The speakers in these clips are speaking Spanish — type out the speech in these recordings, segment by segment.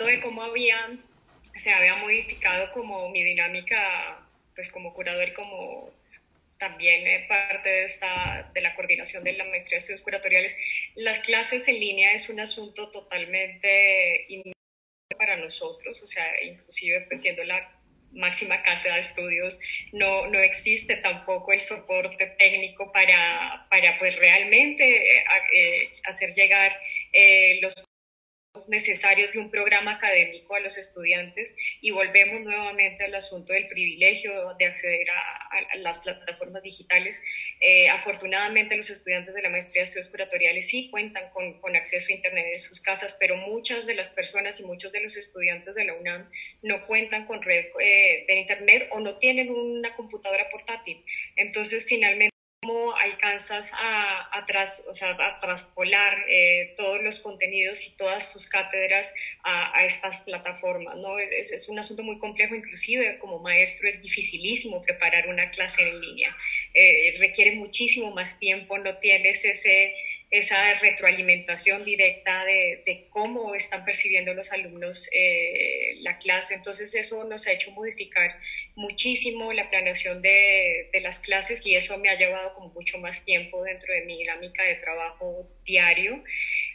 comentando de cómo había, se había modificado como mi dinámica, pues como curador y como también eh, parte de, esta, de la coordinación de la maestría de estudios curatoriales. Las clases en línea es un asunto totalmente para nosotros, o sea, inclusive pues siendo la máxima casa de estudios, no, no existe tampoco el soporte técnico para, para pues realmente eh, eh, hacer llegar los necesarios de un programa académico a los estudiantes y volvemos nuevamente al asunto del privilegio de acceder a, las plataformas digitales. Eh, afortunadamente los estudiantes de la maestría de estudios curatoriales sí cuentan con, con, acceso a Internet en sus casas, pero muchas de las personas y muchos de los estudiantes de la UNAM no cuentan con red eh, de Internet o no tienen una computadora portátil. Entonces, finalmente, cómo alcanzas a, tras, o sea, a traspolar eh, todos los contenidos y todas tus cátedras a, estas plataformas, ¿no? Es, es, es, un asunto muy complejo, inclusive como maestro es dificilísimo preparar una clase en línea, eh, requiere muchísimo más tiempo, no tienes ese esa retroalimentación directa de, de, cómo están percibiendo los alumnos eh, la clase. Entonces eso nos ha hecho modificar muchísimo la planeación de, de, las clases y eso me ha llevado como mucho más tiempo dentro de mi dinámica de trabajo diario.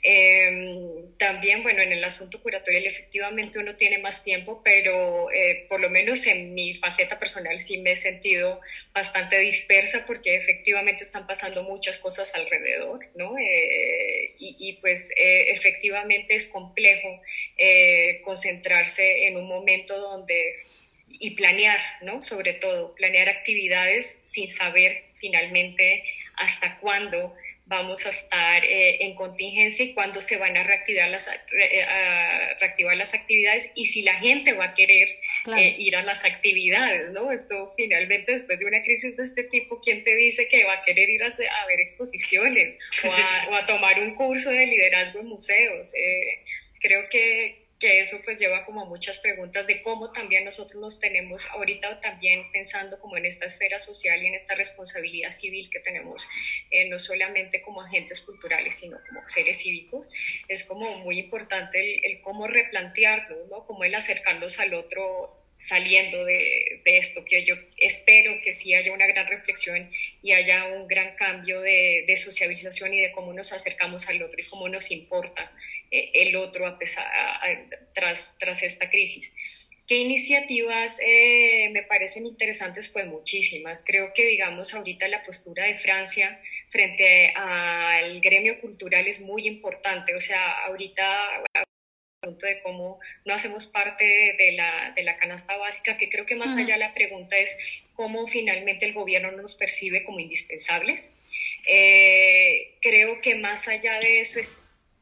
Eh, también, bueno, en el asunto curatorial efectivamente uno tiene más tiempo, pero eh, por lo menos en mi faceta personal sí me he sentido bastante dispersa porque efectivamente están pasando muchas cosas alrededor, ¿no? Eh, y, pues eh, efectivamente es complejo eh, concentrarse en un momento donde y planear, ¿no? Sobre todo, planear actividades sin saber finalmente hasta cuándo vamos a estar eh, en contingencia y cuándo se van a reactivar las, eh, a reactivar las actividades y si la gente va a querer claro. eh, ir a las actividades, ¿no? Esto finalmente después de una crisis de este tipo, ¿quién te dice que va a querer ir a, a ver exposiciones o a, o a, tomar un curso de liderazgo en museos? Eh, creo que, que eso pues lleva como a muchas preguntas de cómo también nosotros nos tenemos ahorita también pensando como en esta esfera social y en esta responsabilidad civil que tenemos, eh, no solamente como agentes culturales, sino como seres cívicos, es como muy importante el, el cómo replantearnos, ¿no? Como el acercarnos al otro saliendo de, de, esto, que yo espero que sí haya una gran reflexión y haya un gran cambio de, de sociabilización y de cómo nos acercamos al otro y cómo nos importa eh, el otro a pesar, a, tras, tras esta crisis. ¿Qué iniciativas eh, me parecen interesantes? Pues muchísimas. Creo que, digamos, ahorita la postura de Francia frente al gremio cultural es muy importante. O sea, ahorita de cómo no hacemos parte de la, de la canasta básica, que creo que más allá la pregunta es cómo finalmente el gobierno nos percibe como indispensables. Eh, creo que más allá de eso es,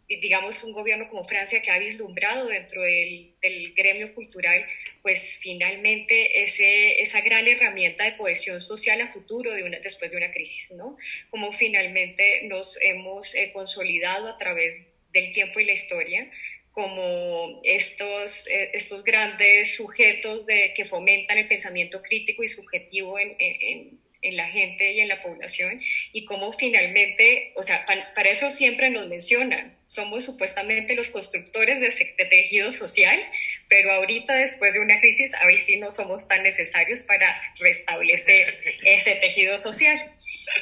digamos, un gobierno como Francia que ha vislumbrado dentro del, del gremio cultural, pues finalmente ese, esa gran herramienta de cohesión social a futuro de una, después de una crisis, ¿no? Como finalmente nos hemos eh, consolidado a través del tiempo y la historia como estos, eh, estos grandes sujetos de, que fomentan el pensamiento crítico y subjetivo en, en, en, la gente y en la población y cómo finalmente, o sea, para, para eso siempre nos mencionan, somos supuestamente los constructores de, de, tejido social, pero ahorita después de una crisis, ahí sí no somos tan necesarios para restablecer ese tejido social.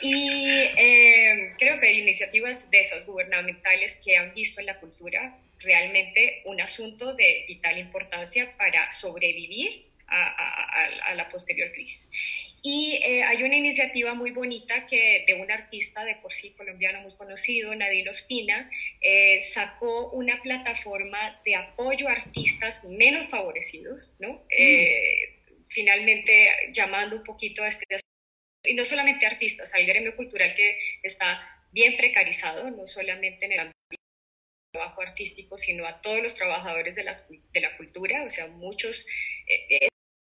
Y eh, creo que hay iniciativas de esas gubernamentales que han visto en la cultura realmente un asunto de vital importancia para sobrevivir a, a, a la posterior crisis. Y eh, hay una iniciativa muy bonita que de un artista de por sí colombiano muy conocido, Nadine Ospina, eh, sacó una plataforma de apoyo a artistas menos favorecidos, ¿no? Mm. Eh, finalmente llamando un poquito a este y no solamente artistas, al gremio cultural que está bien precarizado, no solamente en el ámbito trabajo artístico, sino a todos los trabajadores de la, de la cultura, o sea, muchos... Eh,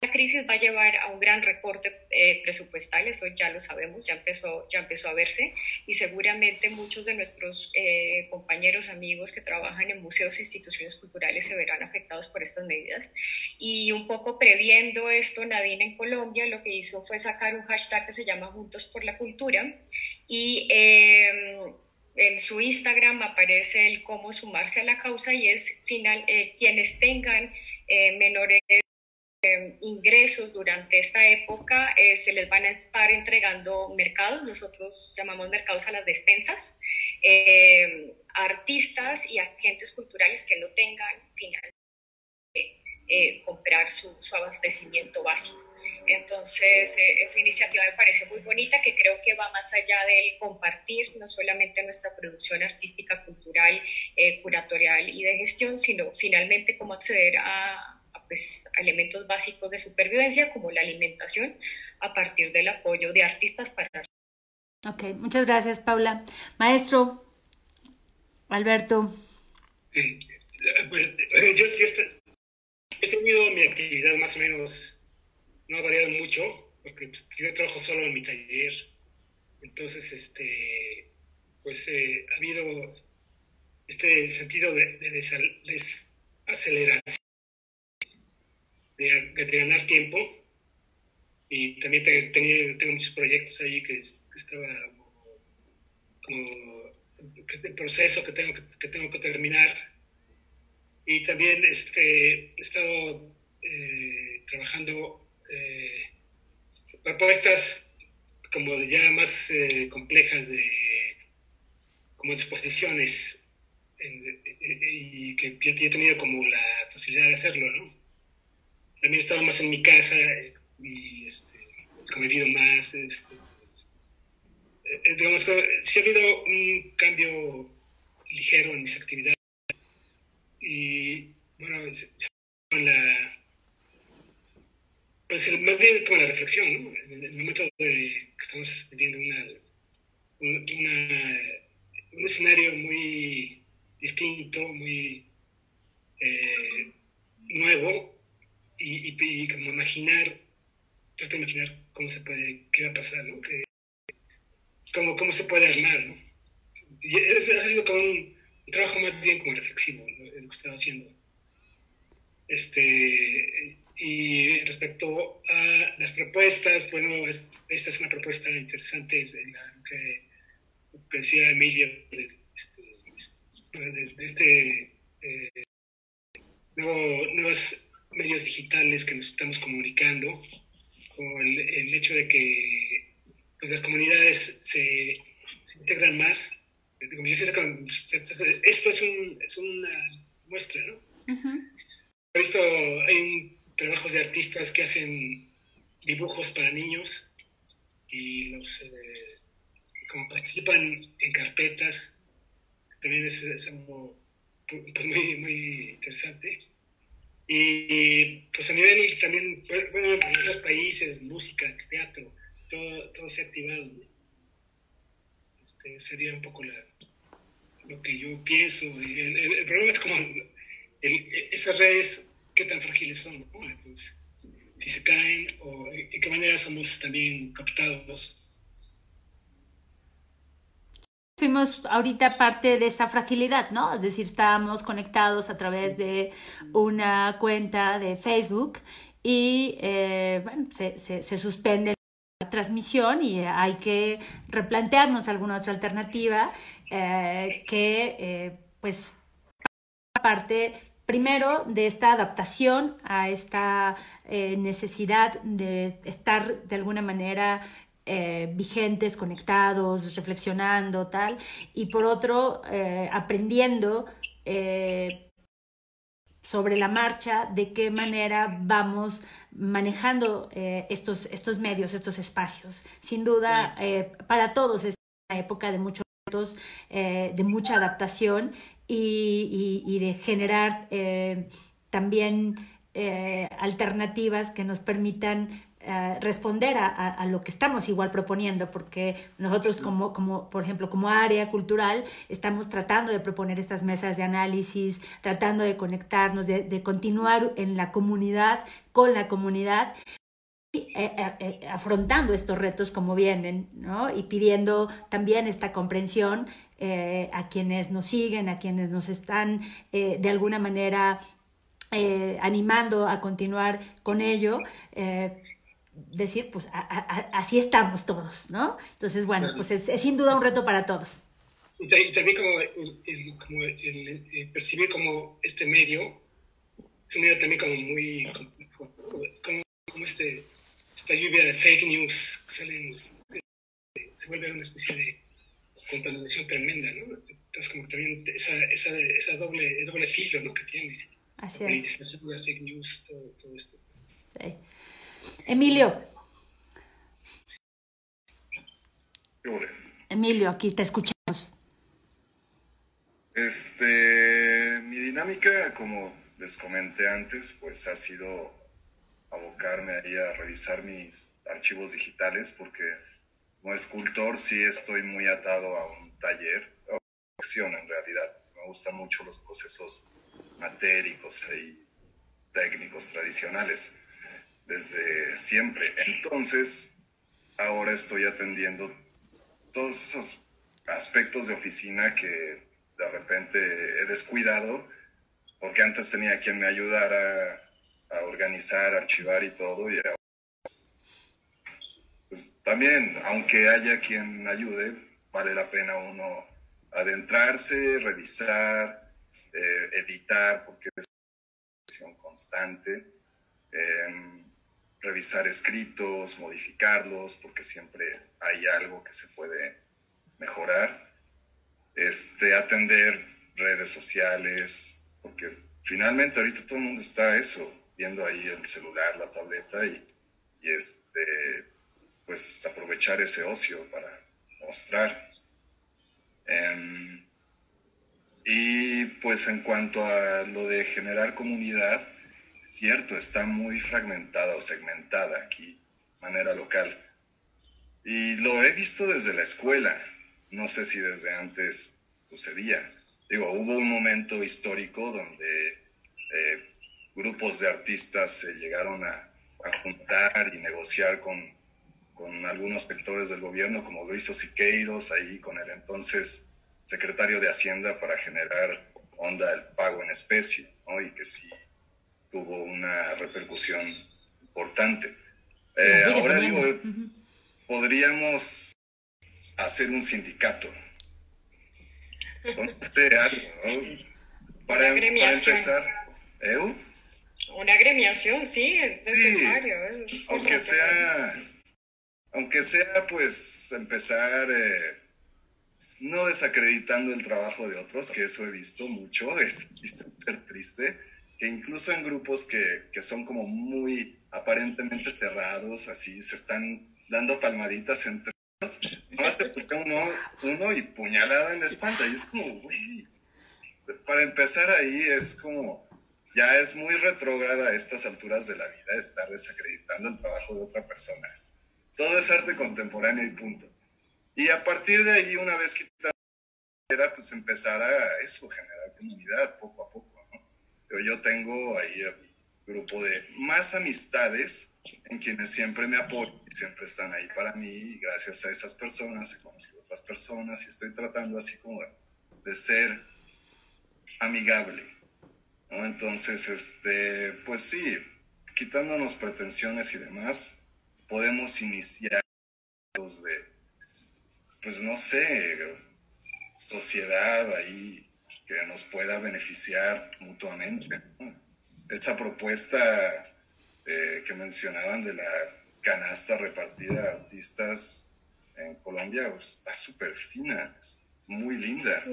la crisis va a llevar a un gran recorte eh, presupuestal, eso ya lo sabemos, ya empezó, ya empezó a verse y seguramente muchos de nuestros eh, compañeros, amigos que trabajan en museos e instituciones culturales se verán afectados por estas medidas. Y un poco previendo esto, Nadine en Colombia lo que hizo fue sacar un hashtag que se llama Juntos por la Cultura y... Eh, en su Instagram aparece el cómo sumarse a la causa y es final, eh, quienes tengan eh, menores eh, ingresos durante esta época se les van a estar entregando mercados, nosotros llamamos mercados a las despensas, artistas y agentes culturales que no tengan finalmente comprar su, su abastecimiento básico. Entonces, eh, esa iniciativa me parece muy bonita, que creo que va más allá del compartir no solamente nuestra producción artística, cultural, eh, curatorial y de gestión, sino finalmente cómo acceder a, pues, elementos básicos de supervivencia, como la alimentación, a partir del apoyo de artistas para... Ok, muchas gracias, Paula. Maestro, Alberto. Eh, pues, yo, yo, he seguido mi actividad más o menos no ha variado mucho, porque pues, yo trabajo solo en mi taller. Entonces, este, pues eh, ha habido este sentido de, desaceleración, de, ganar tiempo. Y también tengo muchos proyectos ahí que, estaba como, el proceso que tengo que, tengo que terminar. Y también este, he estado eh, trabajando eh, propuestas como ya más eh, complejas de como exposiciones y que yo, he tenido como la facilidad de hacerlo, ¿no? También estaba más en mi casa y este, convivido más. Este, eh, digamos que sí ha habido un cambio ligero en mis actividades y bueno, con la pues más bien como la reflexión, ¿no? En el momento de que estamos viviendo una, un escenario muy distinto, muy eh, nuevo, y, como imaginar, trato de imaginar cómo se puede, qué va a pasar, ¿no? Cómo, cómo se puede armar, ¿no? Ha sido como un, trabajo más bien como reflexivo, lo que estaba haciendo. Este, y respecto a las propuestas, bueno, esta es una propuesta interesante de la que, decía Emilia, de este, de, este eh, nuevos medios digitales que nos estamos comunicando, con el, hecho de que pues, las comunidades se, se integran más. esto es, un, es una muestra, ¿no? He visto, hay un trabajos de artistas que hacen dibujos para niños y los eh, como participan en carpetas también es, algo pues, muy, muy interesante y pues a nivel también bueno en otros países música teatro todo, todo se ha activado este, sería un poco la, lo que yo pienso el, problema es como esas redes qué tan frágiles son, pues, si se caen o en qué manera somos también captados. Fuimos ahorita parte de esta fragilidad, ¿no? Es decir, estábamos conectados a través de una cuenta de Facebook y eh, bueno, se, se, suspende la transmisión y hay que replantearnos alguna otra alternativa eh, que eh, pues parte primero de esta adaptación a esta eh, necesidad de estar de alguna manera eh, vigentes, conectados, reflexionando, tal, y por otro, eh, aprendiendo sobre la marcha de qué manera vamos manejando estos, estos medios, estos espacios. Sin duda, para todos es una época de muchos retos, de mucha adaptación y, de generar eh, también eh, alternativas que nos permitan eh, responder a, lo que estamos igual proponiendo, porque nosotros como, como, por ejemplo, como área cultural, estamos tratando de proponer estas mesas de análisis, tratando de conectarnos, de, de continuar en la comunidad, con la comunidad, afrontando estos retos como vienen, ¿no? Y pidiendo también esta comprensión eh, a quienes nos siguen, a quienes nos están eh, de alguna manera eh, animando a continuar con ello, decir, pues así estamos todos, ¿no? Entonces, bueno, pues es, sin duda un reto para todos. y, también como, el, como el, percibir como este medio, es un medio también como muy, como, como, este, esta lluvia de fake news, salen, se vuelve una especie de contaminación tremenda, ¿no? Entonces como también esa, esa, esa doble, doble filo, ¿no? Que tiene. Así es. Las fake news, todo, todo esto. Sí. Emilio. Emilio, aquí te escuchamos. Este, mi dinámica, como les comenté antes, pues ha sido abocarme ahí a revisar mis archivos digitales porque como escultor sí estoy muy atado a un taller, a una en realidad. Me gustan mucho los procesos matéricos y técnicos tradicionales desde siempre. Entonces, ahora estoy atendiendo todos esos aspectos de oficina que de repente he descuidado, porque antes tenía quien me ayudara a organizar, archivar y todo, y ahora, pues también, aunque haya quien ayude, vale la pena uno adentrarse, revisar, eh, editar, porque es una constante. Eh, revisar escritos, modificarlos, porque siempre hay algo que se puede mejorar. Este, atender redes sociales, porque finalmente ahorita todo el mundo está eso, viendo ahí el celular, la tableta y, este, pues aprovechar ese ocio para mostrar. Em, y pues en cuanto a lo de generar comunidad, cierto, está muy fragmentada o segmentada aquí, manera local. Y lo he visto desde la escuela, no sé si desde antes sucedía. Digo, hubo un momento histórico donde eh, grupos de artistas se llegaron a, juntar y negociar con, con, algunos sectores del gobierno, como lo hizo Siqueiros ahí con el entonces secretario de Hacienda para generar onda el pago en especie, ¿no? Y que si tuvo una repercusión importante. Eh, ahora digo, podríamos hacer un sindicato. Este algo, Para, empezar. ¿eh? Una agremiación, sí, es necesario. aunque sea, aunque sea, pues, empezar eh, no desacreditando el trabajo de otros, que eso he visto mucho, es súper triste incluso en grupos que, que son como muy aparentemente cerrados, así se están dando palmaditas entre ellos, nomás te toca uno, uno y puñalada en la espalda, y es como, güey, para empezar ahí es como, ya es muy retrógrada a estas alturas de la vida estar desacreditando el trabajo de otra persona. Todo es arte contemporáneo y punto. Y a partir de ahí, una vez que era, pues empezar a eso, generar comunidad poco a poco yo tengo ahí a grupo de más amistades en quienes siempre me apoyan y siempre están ahí para mí. Gracias a esas personas he conocido otras personas y estoy tratando así como de, ser amigable. Entonces, este, pues sí, quitándonos pretensiones y demás, podemos iniciar de, pues no sé, sociedad ahí que nos pueda beneficiar mutuamente. Esa propuesta eh, que mencionaban de la canasta repartida a artistas en Colombia pues, está súper fina, es muy linda.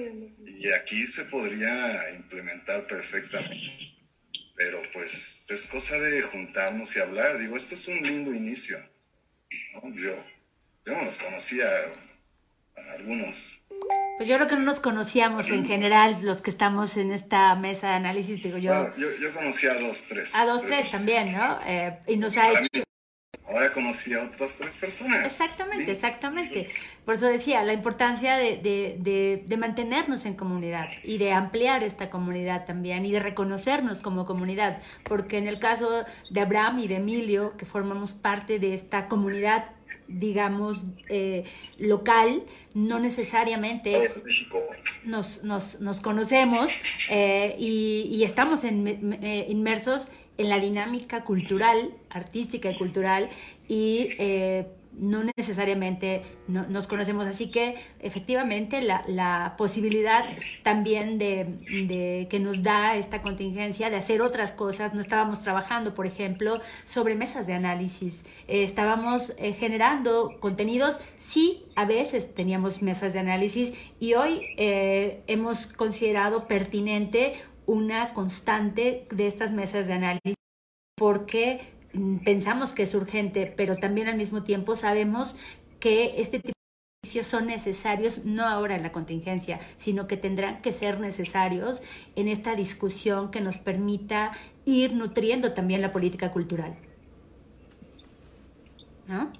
Y aquí se podría implementar perfectamente. Pero pues es cosa de juntarnos y hablar. Digo, esto es un lindo inicio. Yo, yo no los conocía a algunos pues yo creo que no nos conocíamos en general los que estamos en esta mesa de análisis, digo yo. Yo, yo, conocí a dos, tres. A dos, tres, también, ¿no? Eh, y nos ha hecho... Ahora conocí a otras tres personas. Exactamente, exactamente. Por eso decía, la importancia de, de, de, mantenernos en comunidad y de ampliar esta comunidad también y de reconocernos como comunidad, porque en el caso de Abraham y de Emilio, que formamos parte de esta comunidad digamos, eh, local, no necesariamente nos, nos, nos conocemos eh, y, y, estamos en, eh, inmersos en la dinámica cultural, artística y cultural, y no necesariamente nos conocemos. Así que efectivamente la, la posibilidad también de, que nos da esta contingencia de hacer otras cosas. No estábamos trabajando, por ejemplo, sobre mesas de análisis. Eh, estábamos eh, generando contenidos, sí, a veces teníamos mesas de análisis y hoy eh, hemos considerado pertinente una constante de estas mesas de análisis porque pensamos que es urgente, pero también al mismo tiempo sabemos que este tipo de servicios son necesarios no ahora en la contingencia, sino que tendrán que ser necesarios en esta discusión que nos permita ir nutriendo también la política cultural. ¿No?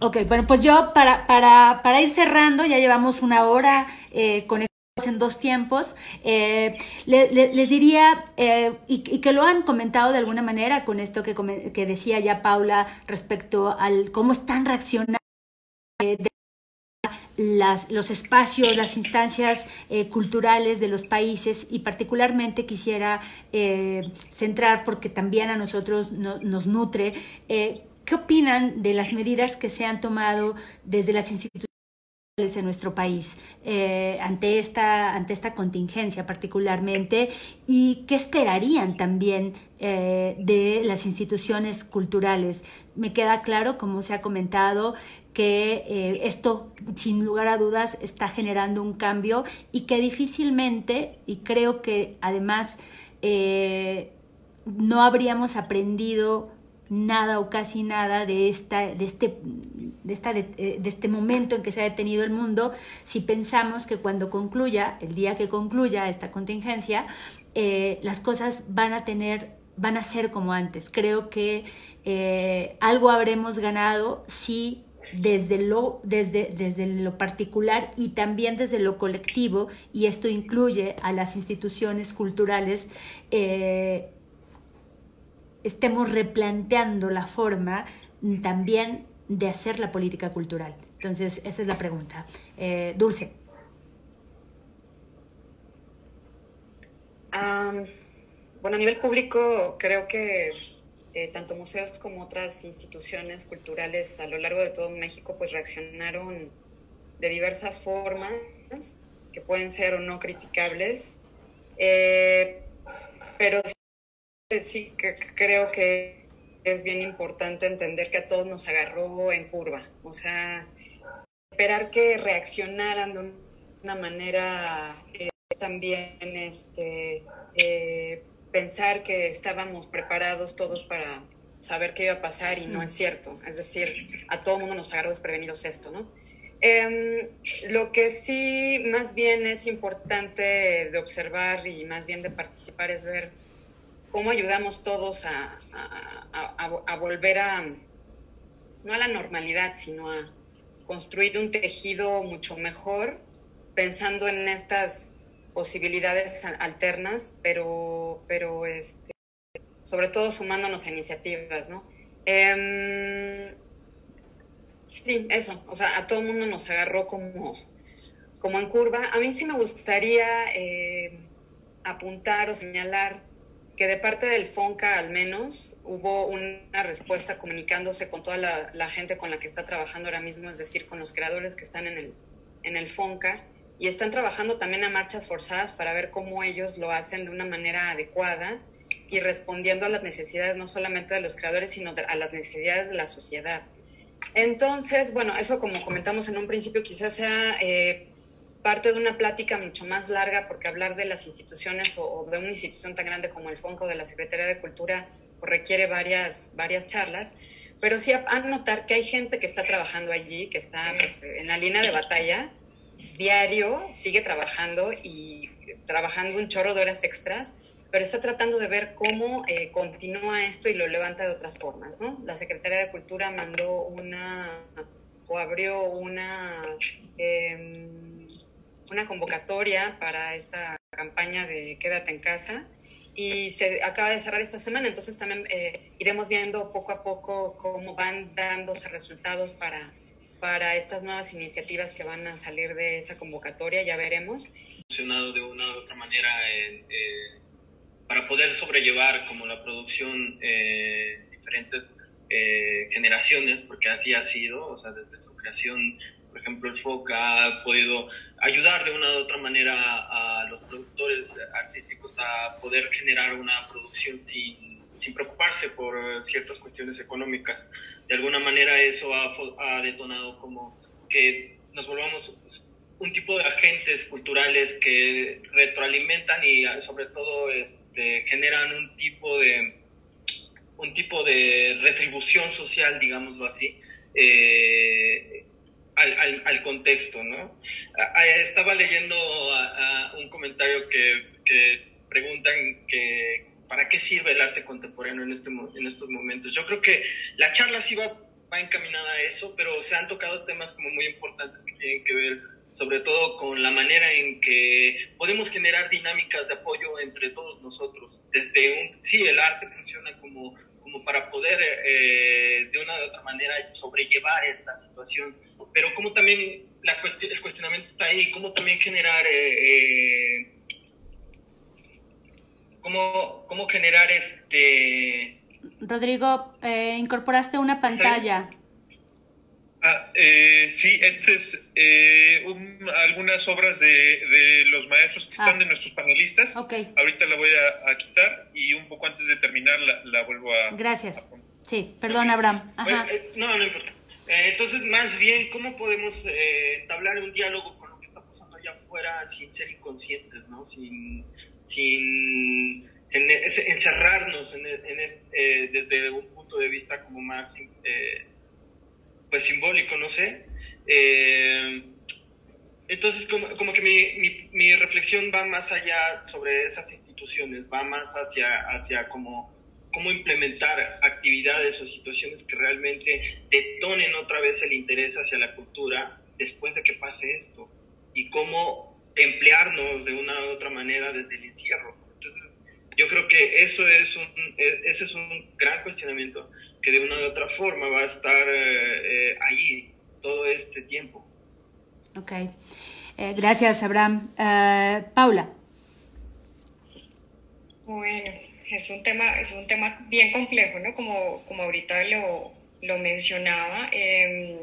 Ok, bueno, pues yo para, para, para ir cerrando, ya llevamos una hora eh, con en dos tiempos, eh, les diría, eh, y, que lo han comentado de alguna manera con esto que, que decía ya Paula respecto al cómo están reaccionando eh, las, los espacios, las instancias culturales de los países y particularmente quisiera centrar, porque también a nosotros nos nutre, ¿qué opinan de las medidas que se han tomado desde las instituciones? En nuestro país eh, ante, esta, ante esta contingencia particularmente y qué esperarían también eh, de las instituciones culturales. Me queda claro, como se ha comentado, que eh, esto sin lugar a dudas está generando un cambio y que difícilmente, y creo que además no habríamos aprendido nada o casi nada de, esta, de, este, de, esta, eh, de, este momento en que se ha detenido el mundo si pensamos que cuando concluya, el día que concluya esta contingencia, eh, las cosas van a tener, van a ser como antes. Creo que eh, algo habremos ganado si desde lo, desde, desde lo particular y también desde lo colectivo, y esto incluye a las instituciones culturales, estemos replanteando la forma también de hacer la política cultural. Entonces, esa es la pregunta. Eh, Dulce. bueno, a nivel público, creo que eh, tanto museos como otras instituciones culturales a lo largo de todo México, pues reaccionaron de diversas formas que pueden ser o no criticables, eh, pero sí que creo que es bien importante entender que a todos nos agarró en curva. O sea, esperar que reaccionaran de una manera es también este, eh, pensar que estábamos preparados todos para saber qué iba a pasar y no es cierto. Es decir, a todo mundo nos agarró desprevenidos esto, ¿no? Em, lo que sí más bien es importante de observar y más bien de participar es ver cómo ayudamos todos a, volver a, no a la normalidad, sino a construir un tejido mucho mejor, pensando en estas posibilidades alternas, pero, pero este, sobre todo sumándonos a iniciativas, ¿no? Em, sí, eso, o sea, a todo el mundo nos agarró como, como en curva. A mí sí me gustaría eh, apuntar o señalar que de parte del FONCA al menos hubo una respuesta comunicándose con toda la, gente con la que está trabajando ahora mismo, es decir, con los creadores que están en el, en el FONCA, y están trabajando también a marchas forzadas para ver cómo ellos lo hacen de una manera adecuada y respondiendo a las necesidades no solamente de los creadores, sino a las necesidades de la sociedad. Entonces, bueno, eso como comentamos en un principio, quizás sea... Eh, parte de una plática mucho más larga, porque hablar de las instituciones o, de una institución tan grande como el FONCO de la Secretaría de Cultura pues, requiere varias, varias charlas, pero sí a, notar que hay gente que está trabajando allí, que está pues, en la línea de batalla, diario, sigue trabajando y trabajando un chorro de horas extras, pero está tratando de ver cómo eh, continúa esto y lo levanta de otras formas, ¿no? La Secretaría de Cultura mandó una, o abrió una... Una convocatoria para esta campaña de Quédate en casa y se acaba de cerrar esta semana, entonces también eh, iremos viendo poco a poco cómo van dándose resultados para, para estas nuevas iniciativas que van a salir de esa convocatoria, ya veremos. Funcionado de una u otra manera eh, para poder sobrellevar como la producción eh, diferentes eh, generaciones, porque así ha sido, o sea, desde su creación, por ejemplo, el FOCA ha podido ayudar de una u otra manera a los productores artísticos a poder generar una producción sin, sin preocuparse por ciertas cuestiones económicas. De alguna manera eso ha, ha detonado como que nos volvamos un tipo de agentes culturales que retroalimentan y sobre todo este, generan un tipo de un tipo de retribución social, digámoslo así, eh, al, al, contexto, ¿no? Estaba leyendo un comentario que, que preguntan que para qué sirve el arte contemporáneo en, este, en estos momentos. Yo creo que la charla sí va, va encaminada a eso, pero se han tocado temas como muy importantes que tienen que ver sobre todo con la manera en que podemos generar dinámicas de apoyo entre todos nosotros. Desde un, sí, el arte funciona como, como para poder eh, de una u otra manera sobrellevar esta situación, pero como también la cuestión, el cuestionamiento está ahí, cómo también generar, eh, eh, cómo, cómo generar este... Rodrigo, incorporaste una pantalla. Ah, eh, sí, este es eh, algunas obras de, de, los maestros que están ah. de nuestros panelistas. Okay. Ahorita la voy a, quitar y un poco antes de terminar la, la vuelvo a... Gracias. sí, perdón, Abraham. Eh, no, no importa. Eh, entonces, más bien, ¿cómo podemos entablar un diálogo con lo que está pasando allá afuera sin ser inconscientes, ¿no? Sin, sin encerrarnos en, en desde un punto de vista como más pues simbólico, no sé. Eh, entonces, como, como que mi, mi, reflexión va más allá sobre esas instituciones, va más hacia, hacia cómo, cómo implementar actividades o situaciones que realmente detonen otra vez el interés hacia la cultura después de que pase esto y cómo emplearnos de una u otra manera desde el encierro. Entonces, yo creo que eso es un, e, ese es un gran cuestionamiento que de una u otra forma va a estar eh, eh, ahí todo este tiempo. Ok. Eh, gracias, Abraham. Paula. Bueno, es un tema, es un tema bien complejo, ¿no? Como, como ahorita lo, lo mencionaba. Em,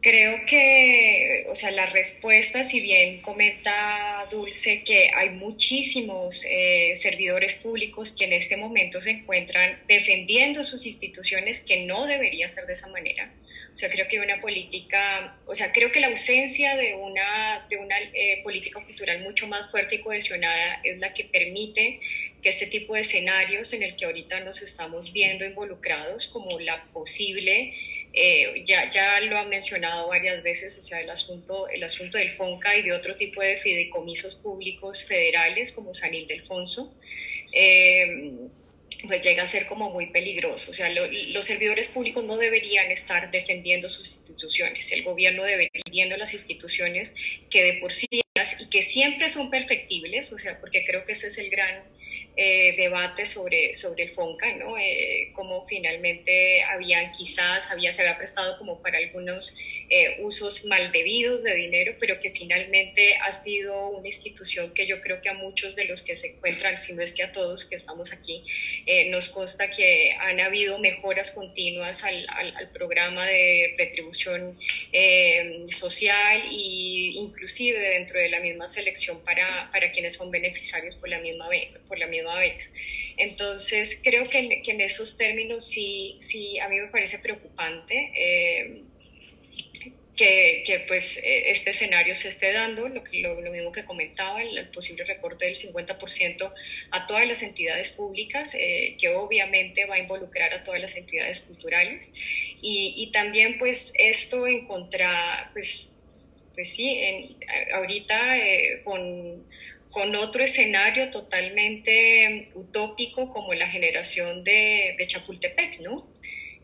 Creo que, o sea, la respuesta, si bien comenta Dulce que hay muchísimos eh, servidores públicos que en este momento se encuentran defendiendo sus instituciones, que no debería ser de esa manera. O sea, creo que una política, o sea, creo que la ausencia de una, de una eh, política cultural mucho más fuerte y cohesionada es la que permite que este tipo de escenarios en el que ahorita nos estamos viendo involucrados como la posible eh, ya, ya lo han mencionado varias veces, o sea, el asunto, el asunto del FONCA y de otro tipo de fideicomisos públicos federales como San Ildefonso, eh, pues llega a ser como muy peligroso. O sea, los servidores públicos no deberían estar defendiendo sus instituciones, el gobierno debería estar defendiendo las instituciones que de por sí y que siempre son perfectibles, o sea, porque creo que ese es el gran eh, debate sobre, sobre el FONCA, ¿no? Eh, como finalmente habían quizás, había, se había prestado como para algunos eh, usos mal debidos de dinero, pero que finalmente ha sido una institución que yo creo que a muchos de los que se encuentran, si no es que a todos que estamos aquí, nos consta que han habido mejoras continuas al, al, programa de retribución social e inclusive dentro de la misma selección para, para quienes son beneficiarios por la misma, por la misma beca. Entonces, creo que en, que en, esos términos sí, sí, a mí me parece preocupante. Eh, que, que, pues eh, este escenario se esté dando, lo, lo, lo mismo que comentaba, el, posible recorte del 50% a todas las entidades públicas, eh, que obviamente va a involucrar a todas las entidades culturales. Y, y también pues esto en contra, pues, pues sí, en, ahorita eh, con con otro escenario totalmente utópico como la generación de, Chapultepec, ¿no?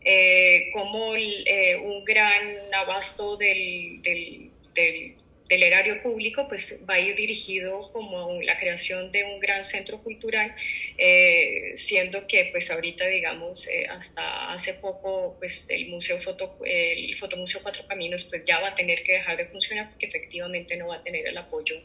Eh, como eh, un gran abasto del, del del erario público, pues va a ir dirigido como la creación de un gran centro cultural, eh, siendo que pues ahorita, digamos, eh, hasta hace poco, pues el Museo Foto, el Fotomuseo Cuatro Caminos, pues ya va a tener que dejar de funcionar porque efectivamente no va a tener el apoyo,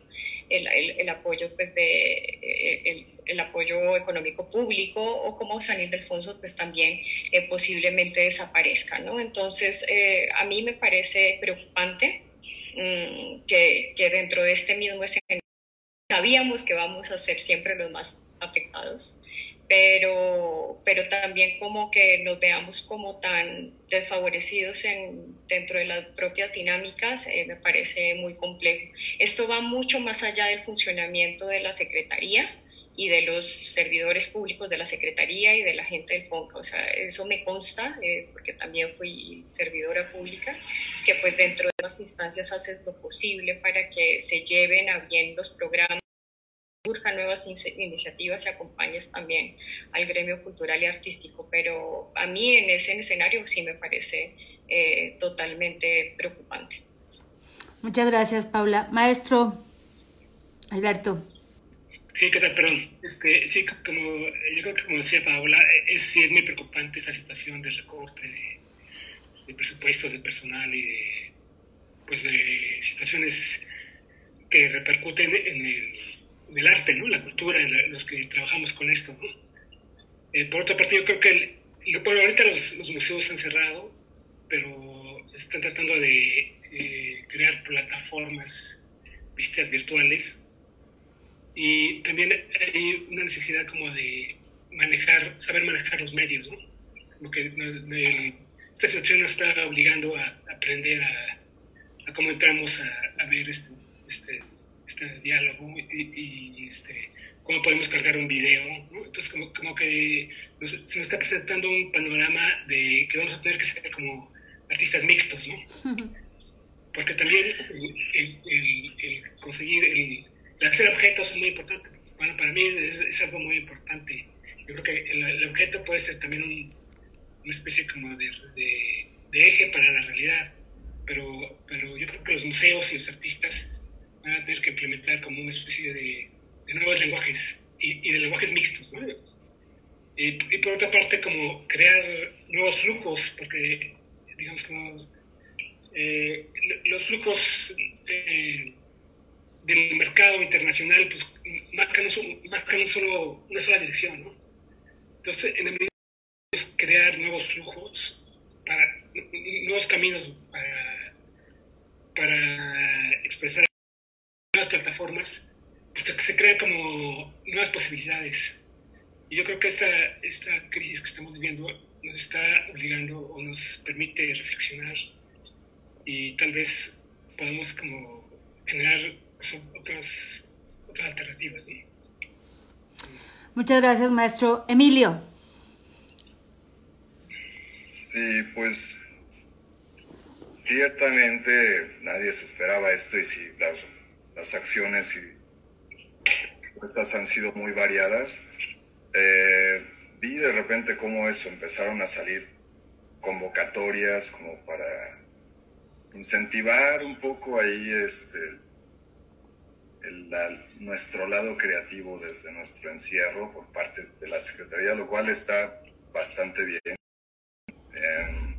el, el, apoyo pues de, el, el apoyo económico público o como San Ildefonso pues también eh, posiblemente desaparezca, ¿no? Entonces, eh, a mí me parece preocupante mm, que, que, dentro de este mismo escenario sabíamos que vamos a ser siempre los más afectados, pero, pero también como que nos veamos como tan desfavorecidos en, dentro de las propias dinámicas, eh, me parece muy complejo. Esto va mucho más allá del funcionamiento de la Secretaría y de los servidores públicos de la Secretaría y de la gente del PONCA. O sea, eso me consta, eh, porque también fui servidora pública, que pues dentro de las instancias haces lo posible para que se lleven a bien los programas surjan nuevas iniciativas y acompañes también al gremio cultural y artístico, pero a mí en ese escenario sí me parece eh, totalmente preocupante. Muchas gracias, Paula. Maestro Alberto. Sí, perdón. Este, sí, como yo creo que como decía Paula, es, sí es muy preocupante esta situación de recorte de, presupuestos, de personal y de, pues, de situaciones que repercuten en el arte, ¿no? la cultura, los que trabajamos con esto. Eh, por otra parte, yo creo que ahorita los, museos han cerrado, pero están tratando de eh, crear plataformas, visitas virtuales. Y también hay una necesidad como de manejar, saber manejar los medios, ¿no? Porque esta situación nos está obligando a aprender a, cómo entramos a, ver este, este este diálogo y, este, cómo podemos cargar un video. Entonces, como, como que se nos está presentando un panorama de que vamos a tener que ser como artistas mixtos, ¿no? Porque también el, el, conseguir, el, hacer objetos es muy importante. Bueno, para mí es, algo muy importante. Yo creo que el, objeto puede ser también una especie como de, eje para la realidad, pero, pero yo creo que los museos y los artistas van a tener que implementar como una especie de, nuevos lenguajes y, de lenguajes mixtos. Y, por otra parte, como crear nuevos flujos, porque digamos como eh, los flujos eh, del mercado internacional pues marcan, marcan solo, una sola dirección. ¿no? Entonces, en el medio es crear nuevos flujos, para, nuevos caminos para, para expresar nuevas plataformas, pues se crean como nuevas posibilidades. Y yo creo que esta, esta crisis que estamos viviendo nos está obligando o nos permite reflexionar y tal vez podamos como generar otras, otras alternativas. Muchas gracias, maestro. Emilio. Sí, pues ciertamente nadie se esperaba esto y si las las acciones y estas han sido muy variadas. Eh, vi de repente cómo eso empezaron a salir convocatorias como para incentivar un poco ahí este el, nuestro lado creativo desde nuestro encierro por parte de la Secretaría, lo cual está bastante bien. Em,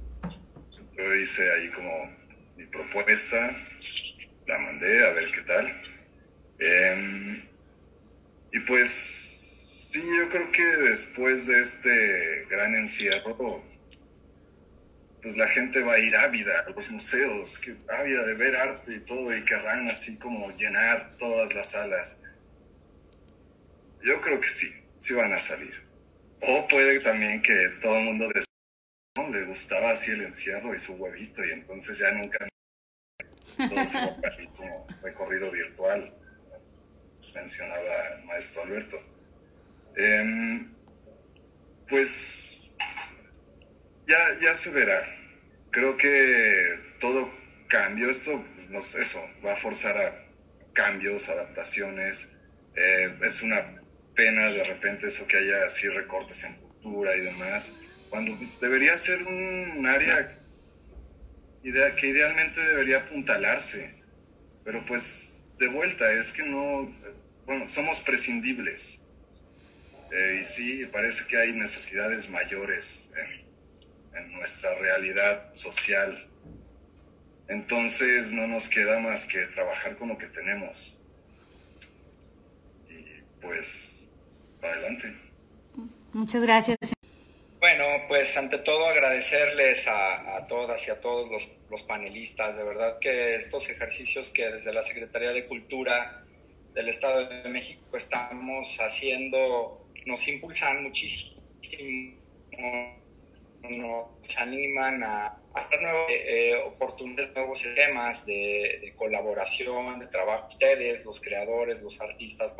yo hice ahí como mi propuesta la mandé a ver qué tal. Em, y pues sí, yo creo que después de este gran encierro, pues la gente va a ir ávida a los museos, que, ávida de ver arte y todo, y querrán así como llenar todas las salas. Yo creo que sí, sí van a salir. O puede también que todo el mundo le gustaba así el encierro y su huevito, y entonces ya nunca todo ese recorrido virtual, mencionaba el maestro Alberto. Em, pues ya, ya se verá. Creo que todo cambio, esto, pues, no eso, va a forzar a cambios, adaptaciones. Eh, es una pena de repente eso que haya así recortes en cultura y demás, cuando pues, debería ser un área que idealmente debería apuntalarse, pero pues de vuelta es que no, bueno, somos prescindibles. Eh, y sí, parece que hay necesidades mayores en, en nuestra realidad social. Entonces no nos queda más que trabajar con lo que tenemos. Y pues adelante. Muchas gracias. Bueno, pues ante todo agradecerles a, todas y a todos los, los, panelistas. De verdad que estos ejercicios que desde la Secretaría de Cultura del Estado de México estamos haciendo nos impulsan muchísimo, nos animan a, a nuevas eh, oportunidades, nuevos esquemas de, de, colaboración, de trabajo. Ustedes, los creadores, los artistas,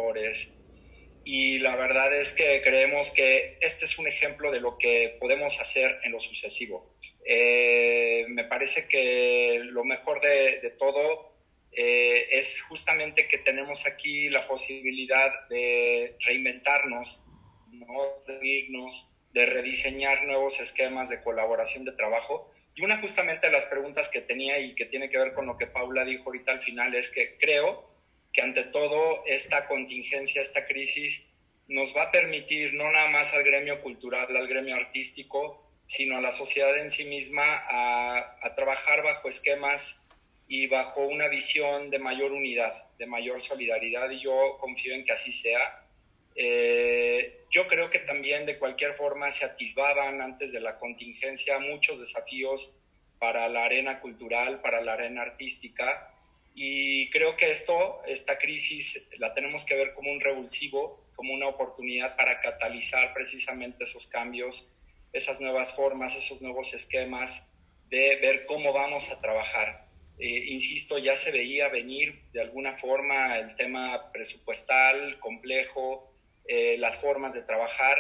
y la verdad es que creemos que este es un ejemplo de lo que podemos hacer en lo sucesivo. Eh, me parece que lo mejor de, todo eh, es justamente que tenemos aquí la posibilidad de reinventarnos, ¿no? de irnos, de rediseñar nuevos esquemas de colaboración de trabajo. Y una justamente de las preguntas que tenía y que tiene que ver con lo que Paula dijo ahorita al final es que creo que ante todo esta contingencia, esta crisis, nos va a permitir no nada más al gremio cultural, al gremio artístico, sino a la sociedad en sí misma a, trabajar bajo esquemas y bajo una visión de mayor unidad, de mayor solidaridad, y yo confío en que así sea. Eh, yo creo que también de cualquier forma se atisbaban antes de la contingencia muchos desafíos para la arena cultural, para la arena artística, y creo que esto, esta crisis, la tenemos que ver como un revulsivo, como una oportunidad para catalizar precisamente esos cambios, esas nuevas formas, esos nuevos esquemas de ver cómo vamos a trabajar. Eh, insisto, ya se veía venir de alguna forma el tema presupuestal complejo, eh, las formas de trabajar.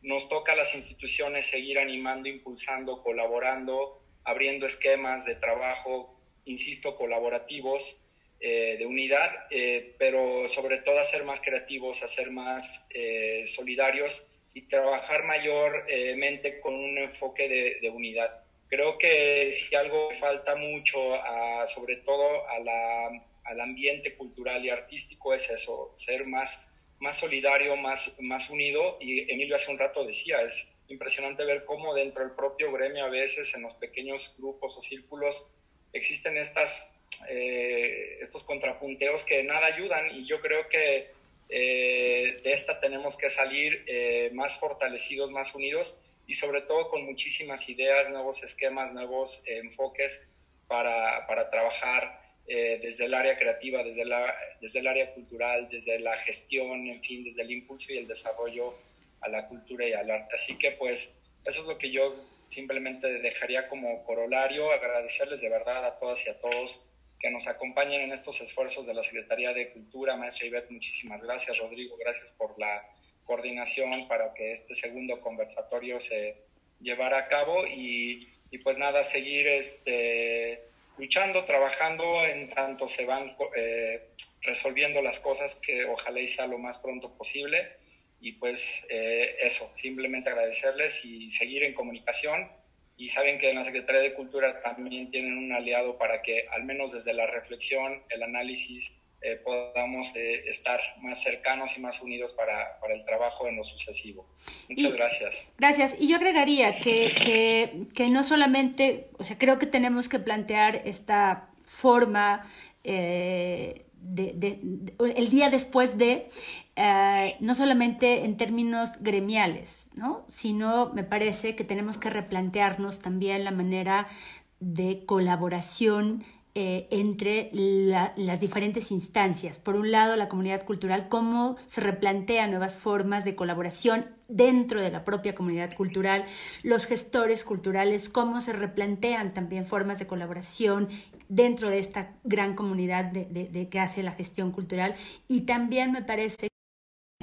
Nos toca a las instituciones seguir animando, impulsando, colaborando, abriendo esquemas de trabajo insisto, colaborativos, eh, de unidad, eh, pero sobre todo a ser más creativos, a ser más solidarios y trabajar mayormente con un enfoque de, unidad. Creo que si algo falta mucho, sobre todo al ambiente cultural y artístico, es eso, ser más, más solidario, más, más unido. Y Emilio hace un rato decía, es impresionante ver cómo dentro del propio gremio a veces en los pequeños grupos o círculos existen estas, eh, estos contrapunteos que nada ayudan y yo creo que eh, de esta tenemos que salir eh, más fortalecidos, más unidos y sobre todo con muchísimas ideas, nuevos esquemas, nuevos enfoques para, para trabajar desde el área creativa, desde, la, desde el área cultural, desde la gestión, en fin, desde el impulso y el desarrollo a la cultura y al arte. Así que pues eso es lo que yo simplemente dejaría como corolario agradecerles de verdad a todas y a todos que nos acompañen en estos esfuerzos de la Secretaría de Cultura. Maestra Ivette, muchísimas gracias. Rodrigo, gracias por la coordinación para que este segundo conversatorio se llevara a cabo y, y pues nada, seguir este, luchando, trabajando en tanto se van eh, resolviendo las cosas que ojalá y sea lo más pronto posible y pues eh, eso, simplemente agradecerles y seguir en comunicación. Y saben que en la Secretaría de Cultura también tienen un aliado para que al menos desde la reflexión, el análisis, eh, podamos eh, estar más cercanos y más unidos para, para, el trabajo en lo sucesivo. Muchas gracias. Gracias. Y yo agregaría que, que, que, no solamente, o sea, creo que tenemos que plantear esta forma de, de, el día después de eh, no solamente en términos gremiales, ¿no? sino me parece que tenemos que replantearnos también la manera de colaboración eh, entre las diferentes instancias. Por un lado, la comunidad cultural, cómo se replantea nuevas formas de colaboración dentro de la propia comunidad cultural, los gestores culturales, cómo se replantean también formas de colaboración dentro de esta gran comunidad de que hace la gestión cultural. Y también me parece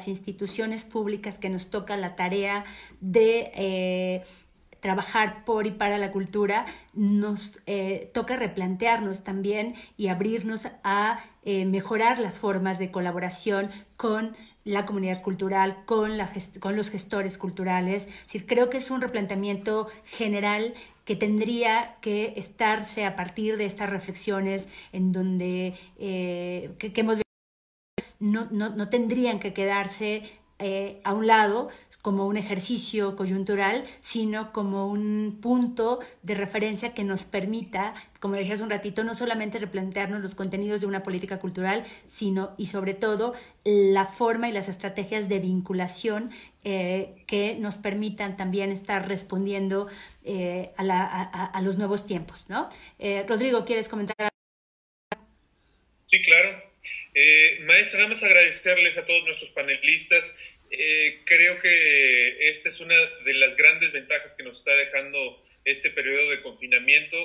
instituciones públicas que nos toca la tarea de eh, trabajar por y para la cultura, nos eh, toca replantearnos también y abrirnos a eh, mejorar las formas de colaboración con la comunidad cultural, con, la con los gestores culturales. Es creo que es un replanteamiento general que tendría que estarse a partir de estas reflexiones en donde que, que hemos no, no, no tendrían que quedarse eh, a un lado como un ejercicio coyuntural, sino como un punto de referencia que nos permita, como decías un ratito, no solamente replantearnos los contenidos de una política cultural, sino y sobre todo la forma y las estrategias de vinculación eh, que nos permitan también estar respondiendo eh, a, los nuevos tiempos. ¿no? Eh, Rodrigo, ¿quieres comentar? Sí, claro. Maestra, nada más agradecerles a todos nuestros panelistas eh, creo que esta es una de las grandes ventajas que nos está dejando este periodo de confinamiento,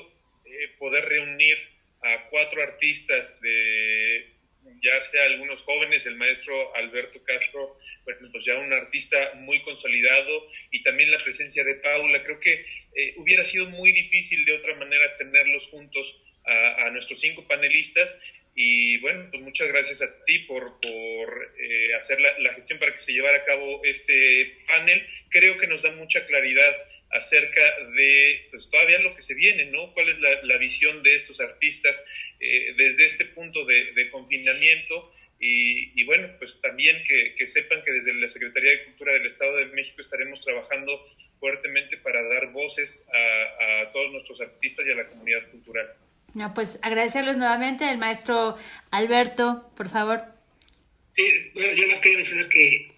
eh, poder reunir a cuatro artistas de ya sea algunos jóvenes, el maestro Alberto Castro, bueno, pues ya un artista muy consolidado y también la presencia de Paula. Creo que eh, hubiera sido muy difícil de otra manera tenerlos juntos a, a nuestros cinco panelistas y bueno, pues muchas gracias a ti por, por eh, hacer la, gestión para que se llevara a cabo este panel. Creo que nos da mucha claridad acerca de pues, todavía lo que se viene, ¿no? ¿Cuál es la, visión de estos artistas eh, desde este punto de, confinamiento? Y, bueno, pues también que, sepan que desde la Secretaría de Cultura del Estado de México estaremos trabajando fuertemente para dar voces a todos nuestros artistas y a la comunidad cultural. No, pues agradecerles nuevamente al maestro Alberto, por favor. Sí, bueno, yo más quería mencionar que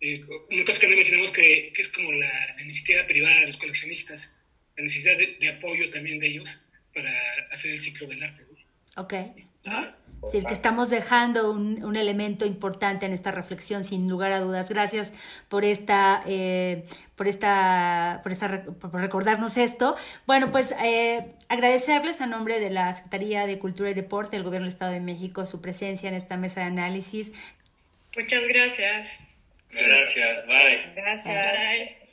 eh, una cosa que no mencionamos que, que es como la, iniciativa privada de los coleccionistas, la necesidad de, apoyo también de ellos para hacer el ciclo del arte. Ok. ¿Ah? Sí, que estamos dejando un, un, elemento importante en esta reflexión, sin lugar a dudas. Gracias por esta, eh, por esta, por esta, por recordarnos esto. Bueno, pues eh, agradecerles a nombre de la Secretaría de Cultura y Deporte del Gobierno del Estado de México su presencia en esta mesa de análisis. Muchas gracias. Gracias. Bye. Gracias.